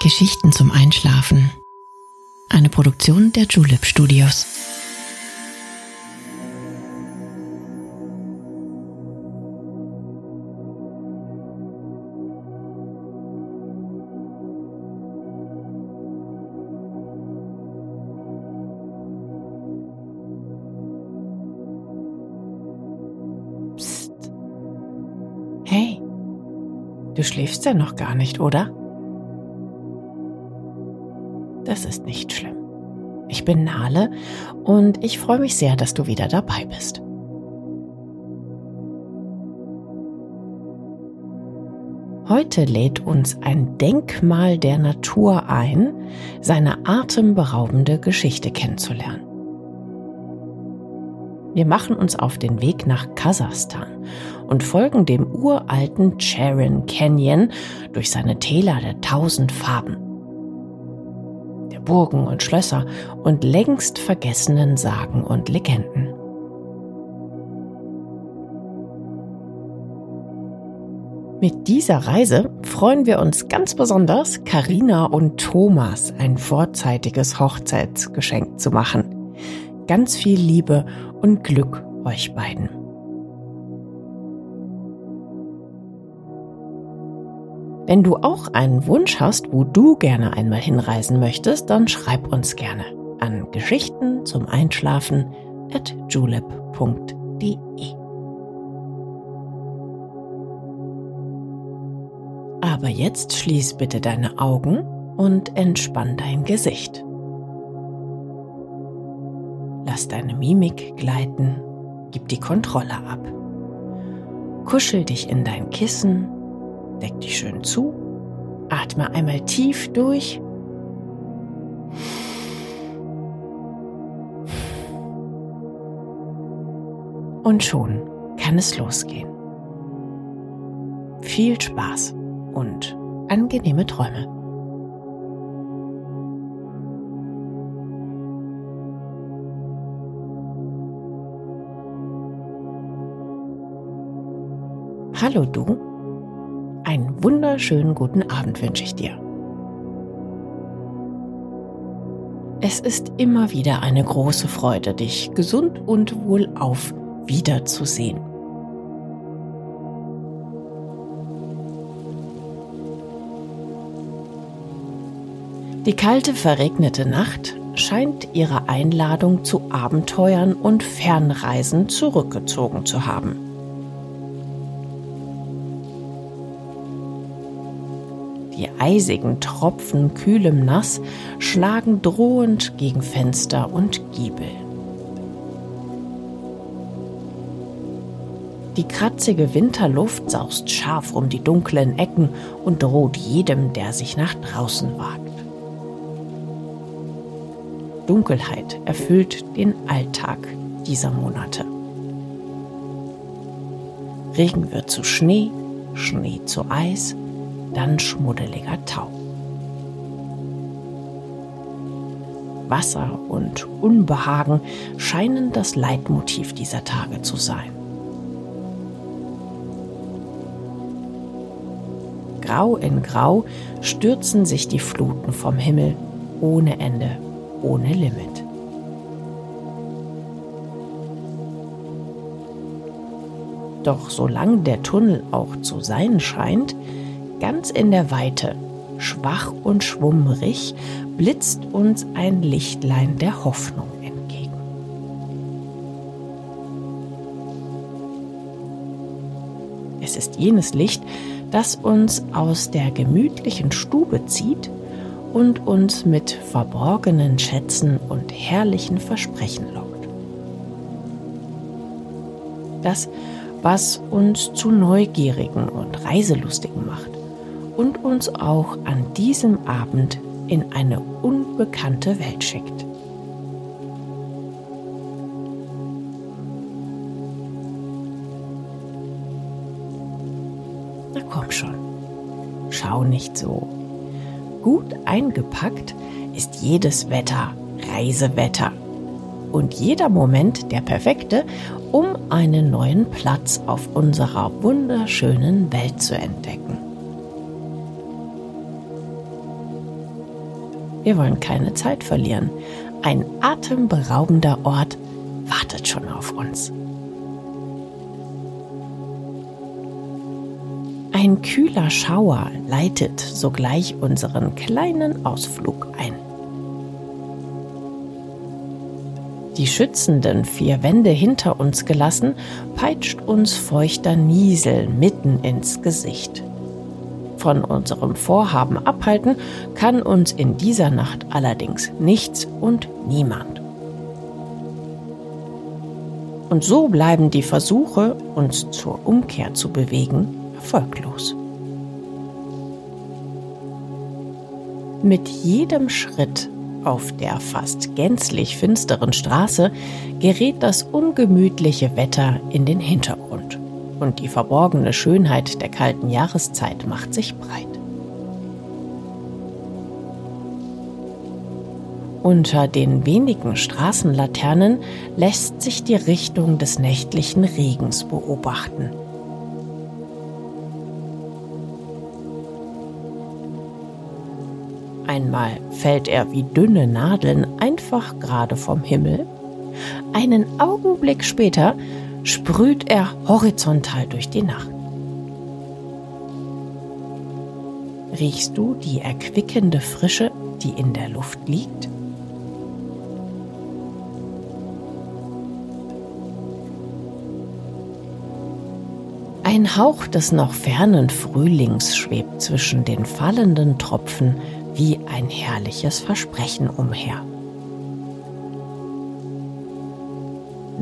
Geschichten zum Einschlafen. Eine Produktion der Julep Studios. Psst. Hey, du schläfst ja noch gar nicht, oder? Das ist nicht schlimm. Ich bin Nale und ich freue mich sehr, dass du wieder dabei bist. Heute lädt uns ein Denkmal der Natur ein, seine atemberaubende Geschichte kennenzulernen. Wir machen uns auf den Weg nach Kasachstan und folgen dem uralten Charon Canyon durch seine Täler der tausend Farben. Burgen und Schlösser und längst vergessenen Sagen und Legenden. Mit dieser Reise freuen wir uns ganz besonders, Karina und Thomas ein vorzeitiges Hochzeitsgeschenk zu machen. Ganz viel Liebe und Glück euch beiden. Wenn du auch einen Wunsch hast, wo du gerne einmal hinreisen möchtest, dann schreib uns gerne an Geschichten zum Einschlafen at julep.de. Aber jetzt schließ bitte deine Augen und entspann dein Gesicht. Lass deine Mimik gleiten, gib die Kontrolle ab. Kuschel dich in dein Kissen, deck dich schön zu, atme einmal tief durch. Und schon kann es losgehen. Viel Spaß und angenehme Träume. Hallo du, wunderschönen guten Abend wünsche ich dir. Es ist immer wieder eine große Freude, dich gesund und wohlauf wiederzusehen. Die kalte, verregnete Nacht scheint ihre Einladung zu Abenteuern und Fernreisen zurückgezogen zu haben. Eisigen Tropfen kühlem Nass schlagen drohend gegen Fenster und Giebel. Die kratzige Winterluft saust scharf um die dunklen Ecken und droht jedem, der sich nach draußen wagt. Dunkelheit erfüllt den Alltag dieser Monate. Regen wird zu Schnee, Schnee zu Eis, dann schmuddeliger Tau. Wasser und Unbehagen scheinen das Leitmotiv dieser Tage zu sein. Grau in Grau stürzen sich die Fluten vom Himmel ohne Ende, ohne Limit. Doch solange der Tunnel auch zu sein scheint, ganz in der Weite, schwach und schwummrig, blitzt uns ein Lichtlein der Hoffnung entgegen. Es ist jenes Licht, das uns aus der gemütlichen Stube zieht und uns mit verborgenen Schätzen und herrlichen Versprechen lockt. Das, was uns zu Neugierigen und Reiselustigen macht und uns auch an diesem Abend in eine unbekannte Welt schickt. Na komm schon, schau nicht so. Gut eingepackt ist jedes Wetter Reisewetter und jeder Moment der perfekte, um einen neuen Platz auf unserer wunderschönen Welt zu entdecken. Wir wollen keine Zeit verlieren. Ein atemberaubender Ort wartet schon auf uns. Ein kühler Schauer leitet sogleich unseren kleinen Ausflug ein. Die schützenden vier Wände hinter uns gelassen, peitscht uns feuchter Niesel mitten ins Gesicht. Von unserem Vorhaben abhalten kann uns in dieser Nacht allerdings nichts und niemand. Und so bleiben die Versuche, uns zur Umkehr zu bewegen, erfolglos. Mit jedem Schritt auf der fast gänzlich finsteren Straße gerät das ungemütliche Wetter in den Hintergrund und die verborgene Schönheit der kalten Jahreszeit macht sich breit. Unter den wenigen Straßenlaternen lässt sich die Richtung des nächtlichen Regens beobachten. Einmal fällt er wie dünne Nadeln einfach gerade vom Himmel. Einen Augenblick später sprüht er horizontal durch die Nacht. Riechst du die erquickende Frische, die in der Luft liegt? Ein Hauch des noch fernen Frühlings schwebt zwischen den fallenden Tropfen wie ein herrliches Versprechen umher.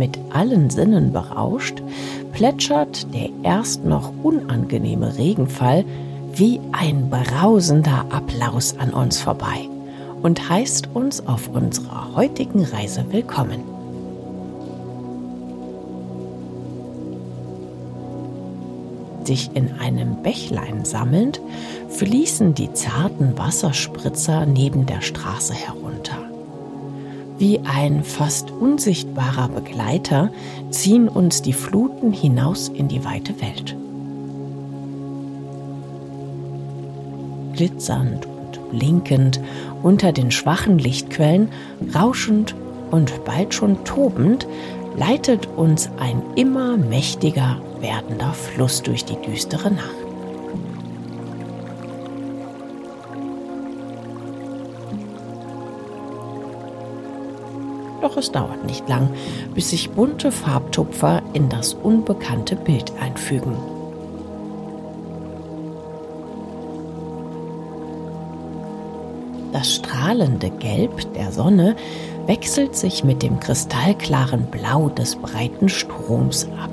Mit allen Sinnen berauscht, plätschert der erst noch unangenehme Regenfall wie ein brausender Applaus an uns vorbei und heißt uns auf unserer heutigen Reise willkommen. sich in einem Bächlein sammelnd, fließen die zarten Wasserspritzer neben der Straße herunter. Wie ein fast unsichtbarer Begleiter ziehen uns die Fluten hinaus in die weite Welt. Glitzernd und blinkend unter den schwachen Lichtquellen, rauschend und bald schon tobend, leitet uns ein immer mächtiger werdender Fluss durch die düstere Nacht. Doch es dauert nicht lang, bis sich bunte Farbtupfer in das unbekannte Bild einfügen. Das strahlende Gelb der Sonne wechselt sich mit dem kristallklaren Blau des breiten Stroms ab.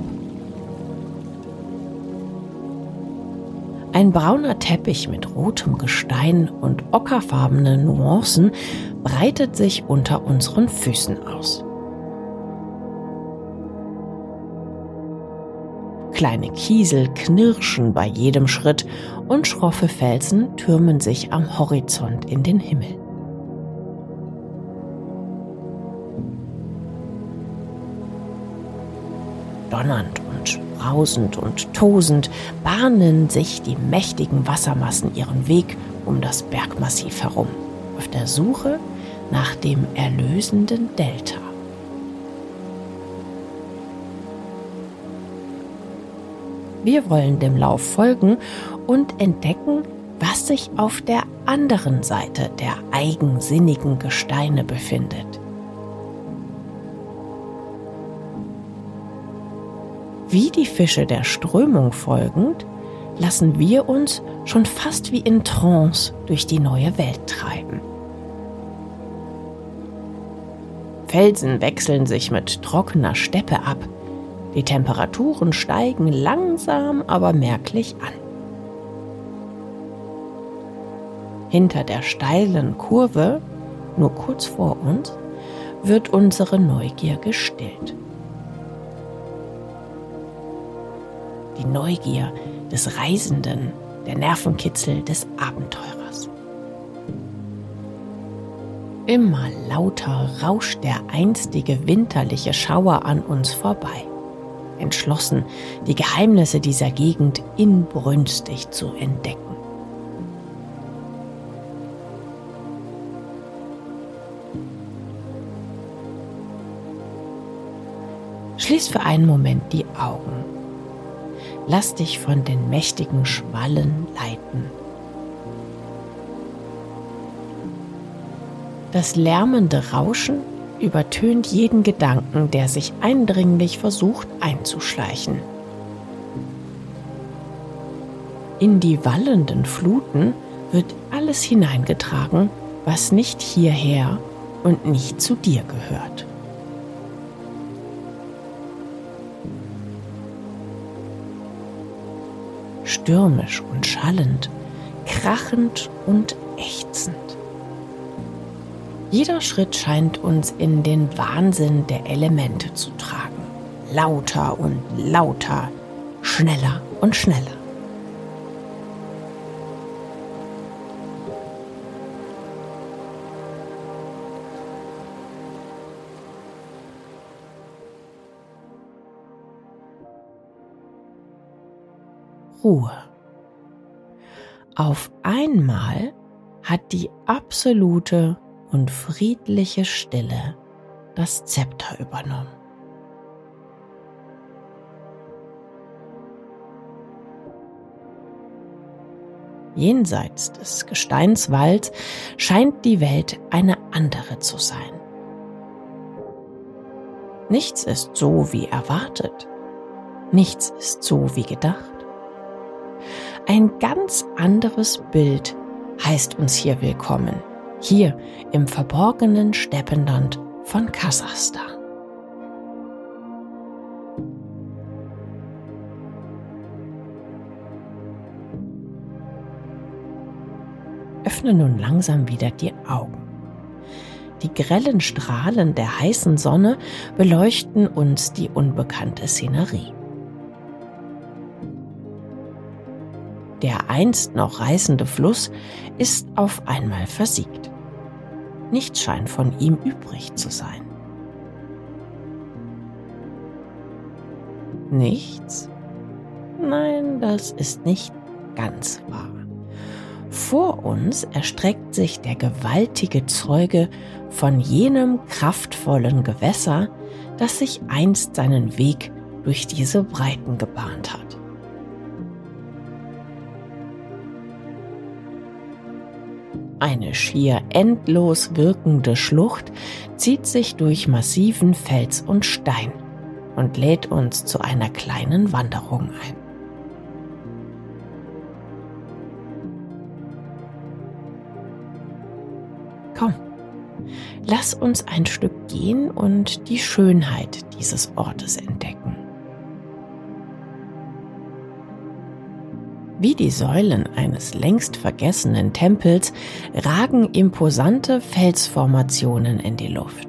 Ein brauner Teppich mit rotem Gestein und ockerfarbenen Nuancen breitet sich unter unseren Füßen aus. Kleine Kiesel knirschen bei jedem Schritt und schroffe Felsen türmen sich am Horizont in den Himmel. Donnernd brausend und tosend bahnen sich die mächtigen Wassermassen ihren Weg um das Bergmassiv herum, auf der Suche nach dem erlösenden Delta. Wir wollen dem Lauf folgen und entdecken, was sich auf der anderen Seite der eigensinnigen Gesteine befindet. Wie die Fische der Strömung folgend, lassen wir uns schon fast wie in Trance durch die neue Welt treiben. Felsen wechseln sich mit trockener Steppe ab. Die Temperaturen steigen langsam, aber merklich an. Hinter der steilen Kurve, nur kurz vor uns, wird unsere Neugier gestillt. die Neugier des Reisenden, der Nervenkitzel des Abenteurers. Immer lauter rauscht der einstige winterliche Schauer an uns vorbei, entschlossen, die Geheimnisse dieser Gegend inbrünstig zu entdecken. Schließ für einen Moment die Augen Lass dich von den mächtigen Schwallen leiten. Das lärmende Rauschen übertönt jeden Gedanken, der sich eindringlich versucht einzuschleichen. In die wallenden Fluten wird alles hineingetragen, was nicht hierher und nicht zu dir gehört. Stürmisch und schallend, krachend und ächzend. Jeder Schritt scheint uns in den Wahnsinn der Elemente zu tragen. Lauter und lauter, schneller und schneller. Ruhe. Auf einmal hat die absolute und friedliche Stille das Zepter übernommen. Jenseits des Gesteinswalds scheint die Welt eine andere zu sein. Nichts ist so wie erwartet. Nichts ist so wie gedacht. Ein ganz anderes Bild heißt uns hier willkommen, hier im verborgenen Steppenland von Kasachstan. Öffne nun langsam wieder die Augen. Die grellen Strahlen der heißen Sonne beleuchten uns die unbekannte Szenerie. Der einst noch reißende Fluss ist auf einmal versiegt. Nichts scheint von ihm übrig zu sein. Nichts? Nein, das ist nicht ganz wahr. Vor uns erstreckt sich der gewaltige Zeuge von jenem kraftvollen Gewässer, das sich einst seinen Weg durch diese Breiten gebahnt hat. Eine schier endlos wirkende Schlucht zieht sich durch massiven Fels und Stein und lädt uns zu einer kleinen Wanderung ein. Komm, lass uns ein Stück gehen und die Schönheit dieses Ortes entdecken. Wie die Säulen eines längst vergessenen Tempels ragen imposante Felsformationen in die Luft.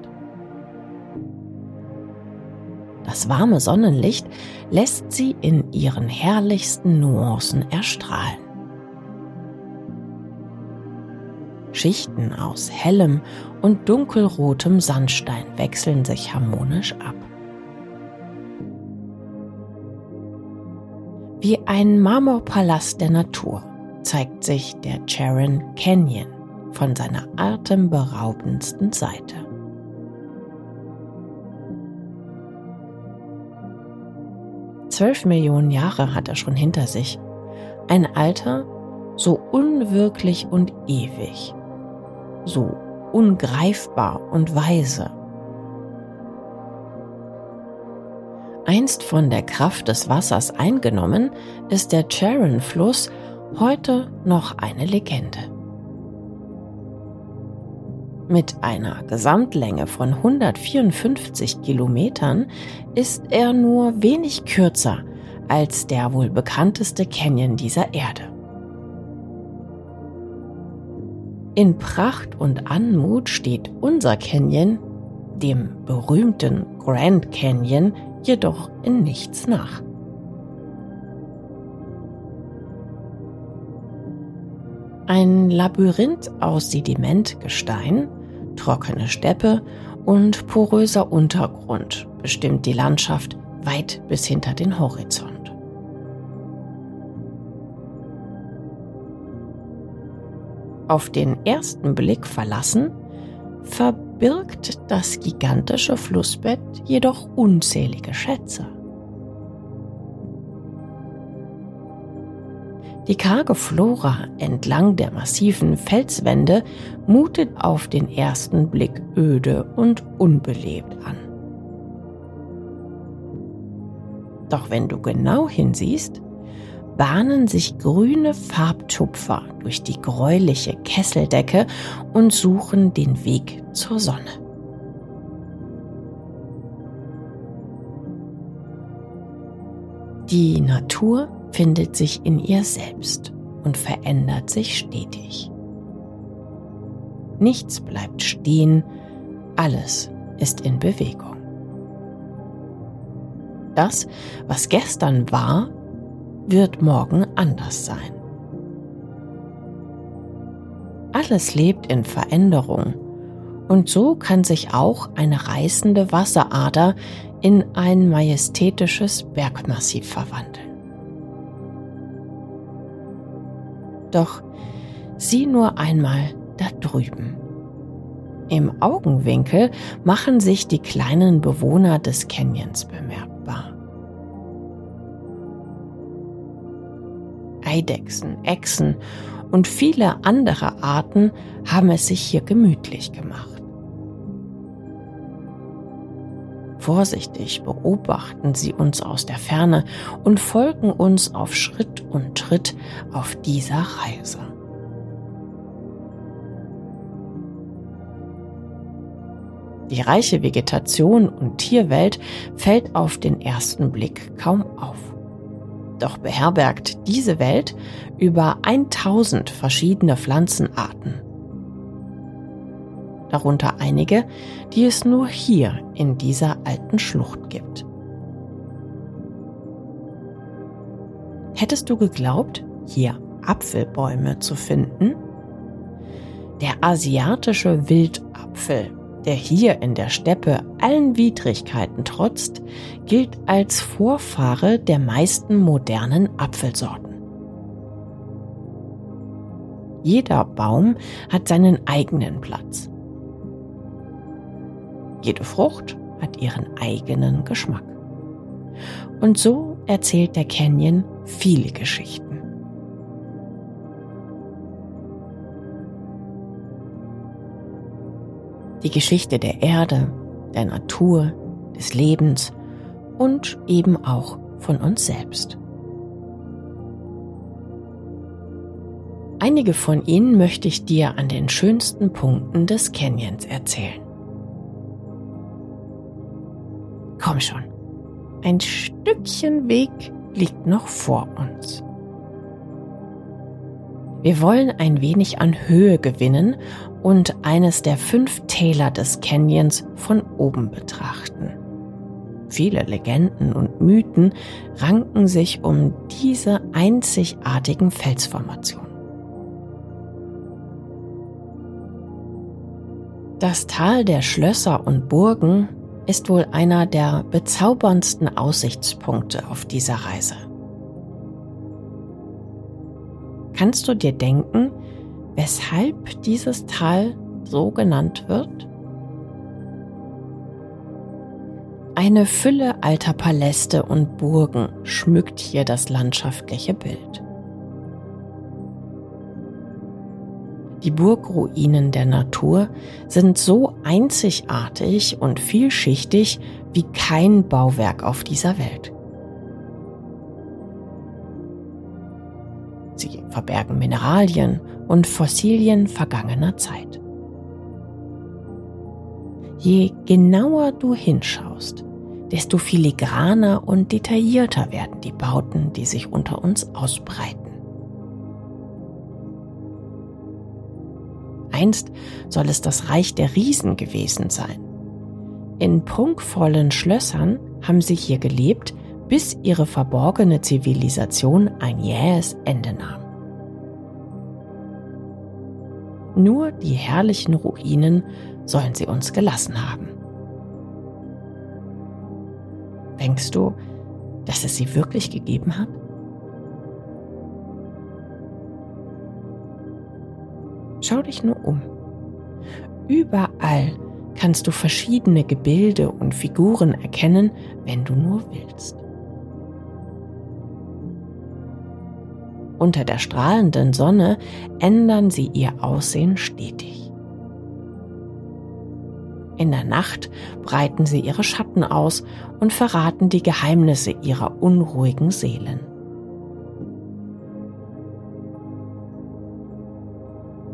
Das warme Sonnenlicht lässt sie in ihren herrlichsten Nuancen erstrahlen. Schichten aus hellem und dunkelrotem Sandstein wechseln sich harmonisch ab. Wie ein Marmorpalast der Natur zeigt sich der Charon Canyon von seiner atemberaubendsten Seite. Zwölf Millionen Jahre hat er schon hinter sich. Ein Alter so unwirklich und ewig, so ungreifbar und weise. Einst von der Kraft des Wassers eingenommen, ist der Charon-Fluss heute noch eine Legende. Mit einer Gesamtlänge von 154 Kilometern ist er nur wenig kürzer als der wohl bekannteste Canyon dieser Erde. In Pracht und Anmut steht unser Canyon, dem berühmten Grand Canyon, jedoch in nichts nach. Ein Labyrinth aus Sedimentgestein, trockene Steppe und poröser Untergrund bestimmt die Landschaft weit bis hinter den Horizont. Auf den ersten Blick verlassen, verbindet birgt das gigantische Flussbett jedoch unzählige Schätze. Die karge Flora entlang der massiven Felswände mutet auf den ersten Blick öde und unbelebt an. Doch wenn du genau hinsiehst, bahnen sich grüne Farbtupfer durch die gräuliche Kesseldecke und suchen den Weg zur Sonne. Die Natur findet sich in ihr selbst und verändert sich stetig. Nichts bleibt stehen, alles ist in Bewegung. Das, was gestern war, wird morgen anders sein. Alles lebt in Veränderung und so kann sich auch eine reißende Wasserader in ein majestätisches Bergmassiv verwandeln. Doch sieh nur einmal da drüben. Im Augenwinkel machen sich die kleinen Bewohner des Canyons bemerkbar. Eidechsen, Echsen und viele andere Arten haben es sich hier gemütlich gemacht. Vorsichtig beobachten sie uns aus der Ferne und folgen uns auf Schritt und Tritt auf dieser Reise. Die reiche Vegetation und Tierwelt fällt auf den ersten Blick kaum auf. Doch beherbergt diese Welt über 1000 verschiedene Pflanzenarten darunter einige, die es nur hier in dieser alten Schlucht gibt. Hättest du geglaubt, hier Apfelbäume zu finden? Der asiatische Wildapfel, der hier in der Steppe allen Widrigkeiten trotzt, gilt als Vorfahre der meisten modernen Apfelsorten. Jeder Baum hat seinen eigenen Platz. Jede Frucht hat ihren eigenen Geschmack. Und so erzählt der Canyon viele Geschichten. Die Geschichte der Erde, der Natur, des Lebens und eben auch von uns selbst. Einige von ihnen möchte ich dir an den schönsten Punkten des Canyons erzählen. Komm schon. Ein Stückchen Weg liegt noch vor uns. Wir wollen ein wenig an Höhe gewinnen und eines der fünf Täler des Canyons von oben betrachten. Viele Legenden und Mythen ranken sich um diese einzigartigen Felsformationen. Das Tal der Schlösser und Burgen ist wohl einer der bezauberndsten Aussichtspunkte auf dieser Reise. Kannst du dir denken, weshalb dieses Tal so genannt wird? Eine Fülle alter Paläste und Burgen schmückt hier das landschaftliche Bild. Die Burgruinen der Natur sind so einzigartig und vielschichtig wie kein Bauwerk auf dieser Welt. Verbergen Mineralien und Fossilien vergangener Zeit. Je genauer du hinschaust, desto filigraner und detaillierter werden die Bauten, die sich unter uns ausbreiten. Einst soll es das Reich der Riesen gewesen sein. In prunkvollen Schlössern haben sie hier gelebt, bis ihre verborgene Zivilisation ein jähes Ende nahm. Nur die herrlichen Ruinen sollen sie uns gelassen haben. Denkst du, dass es sie wirklich gegeben hat? Schau dich nur um. Überall kannst du verschiedene Gebilde und Figuren erkennen, wenn du nur willst. Unter der strahlenden Sonne ändern sie ihr Aussehen stetig. In der Nacht breiten sie ihre Schatten aus und verraten die Geheimnisse ihrer unruhigen Seelen.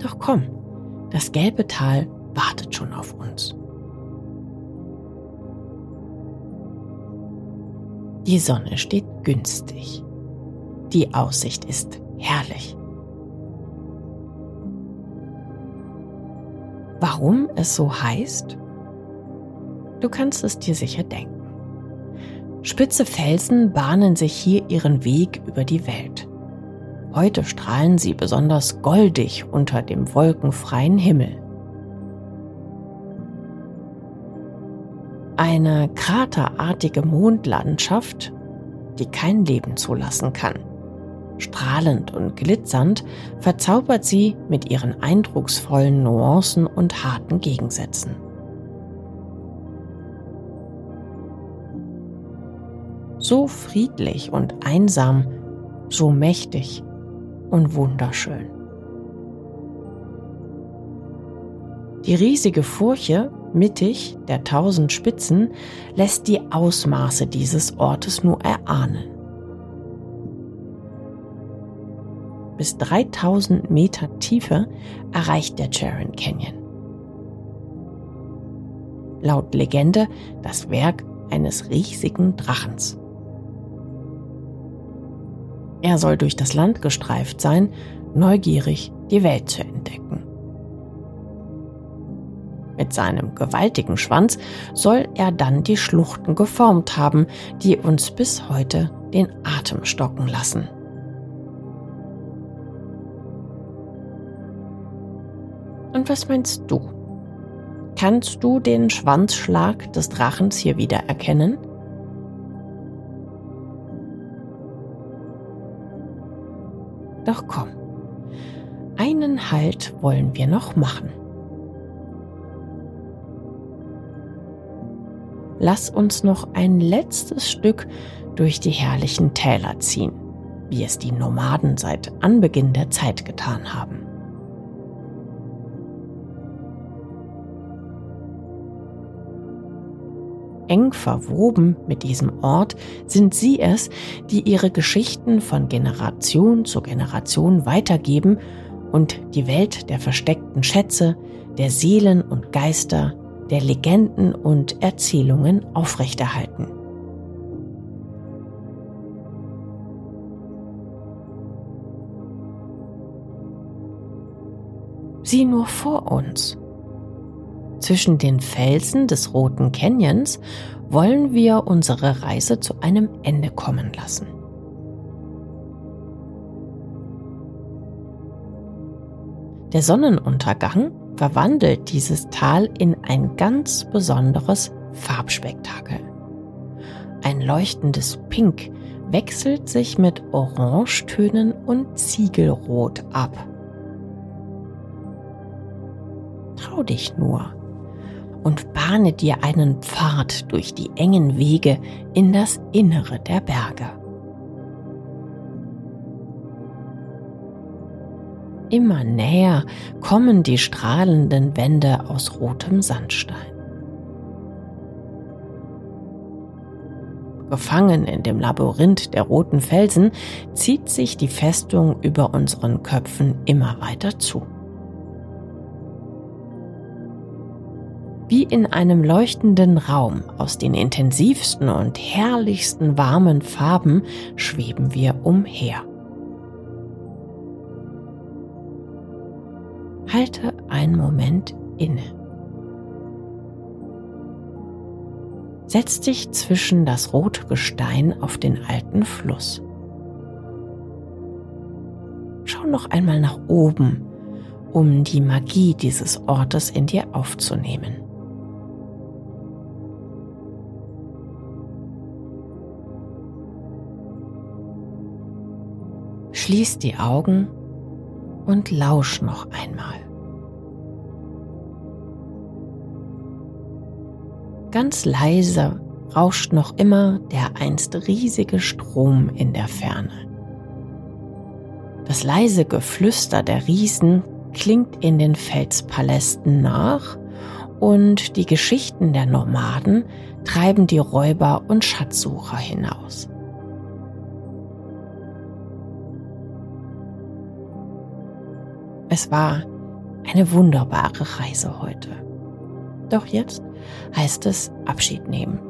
Doch komm, das gelbe Tal wartet schon auf uns. Die Sonne steht günstig. Die Aussicht ist herrlich. Warum es so heißt? Du kannst es dir sicher denken. Spitze Felsen bahnen sich hier ihren Weg über die Welt. Heute strahlen sie besonders goldig unter dem wolkenfreien Himmel. Eine kraterartige Mondlandschaft, die kein Leben zulassen kann. Strahlend und glitzernd verzaubert sie mit ihren eindrucksvollen Nuancen und harten Gegensätzen. So friedlich und einsam, so mächtig und wunderschön. Die riesige Furche mittig der tausend Spitzen lässt die Ausmaße dieses Ortes nur erahnen. Bis 3000 Meter Tiefe erreicht der Charon Canyon. Laut Legende das Werk eines riesigen Drachens. Er soll durch das Land gestreift sein, neugierig die Welt zu entdecken. Mit seinem gewaltigen Schwanz soll er dann die Schluchten geformt haben, die uns bis heute den Atem stocken lassen. Und was meinst du? Kannst du den Schwanzschlag des Drachens hier wieder erkennen? Doch komm, einen Halt wollen wir noch machen. lass uns noch ein letztes Stück durch die herrlichen Täler ziehen, wie es die Nomaden seit Anbeginn der Zeit getan haben. Eng verwoben mit diesem Ort sind sie es, die ihre Geschichten von Generation zu Generation weitergeben und die Welt der versteckten Schätze, der Seelen und Geister, der Legenden und Erzählungen aufrechterhalten. Sieh nur vor uns. Zwischen den Felsen des Roten Canyons wollen wir unsere Reise zu einem Ende kommen lassen. Der Sonnenuntergang verwandelt dieses Tal in ein ganz besonderes Farbspektakel. Ein leuchtendes Pink wechselt sich mit Orangetönen und Ziegelrot ab. Trau dich nur und bahne dir einen Pfad durch die engen Wege in das Innere der Berge. Immer näher kommen die strahlenden Wände aus rotem Sandstein. Gefangen in dem Labyrinth der roten Felsen zieht sich die Festung über unseren Köpfen immer weiter zu. Wie in einem leuchtenden Raum aus den intensivsten und herrlichsten warmen Farben schweben wir umher. Halte einen Moment inne. Setz dich zwischen das rote Gestein auf den alten Fluss. Schau noch einmal nach oben, um die Magie dieses Ortes in dir aufzunehmen. Schließ die Augen und lausch noch einmal. Ganz leise rauscht noch immer der einst riesige Strom in der Ferne. Das leise Geflüster der Riesen klingt in den Felspalästen nach und die Geschichten der Nomaden treiben die Räuber und Schatzsucher hinaus. Es war eine wunderbare Reise heute. Doch jetzt heißt es Abschied nehmen.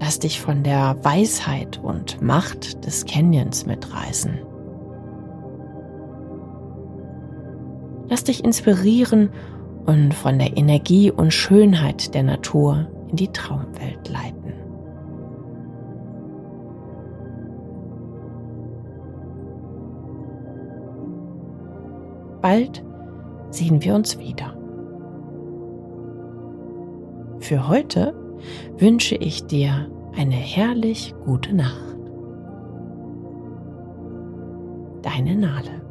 Lass dich von der Weisheit und Macht des Canyons mitreißen. Lass dich inspirieren und von der Energie und Schönheit der Natur in die Traumwelt leiten. Bald sehen wir uns wieder. Für heute wünsche ich dir eine herrlich gute Nacht. Deine Nale.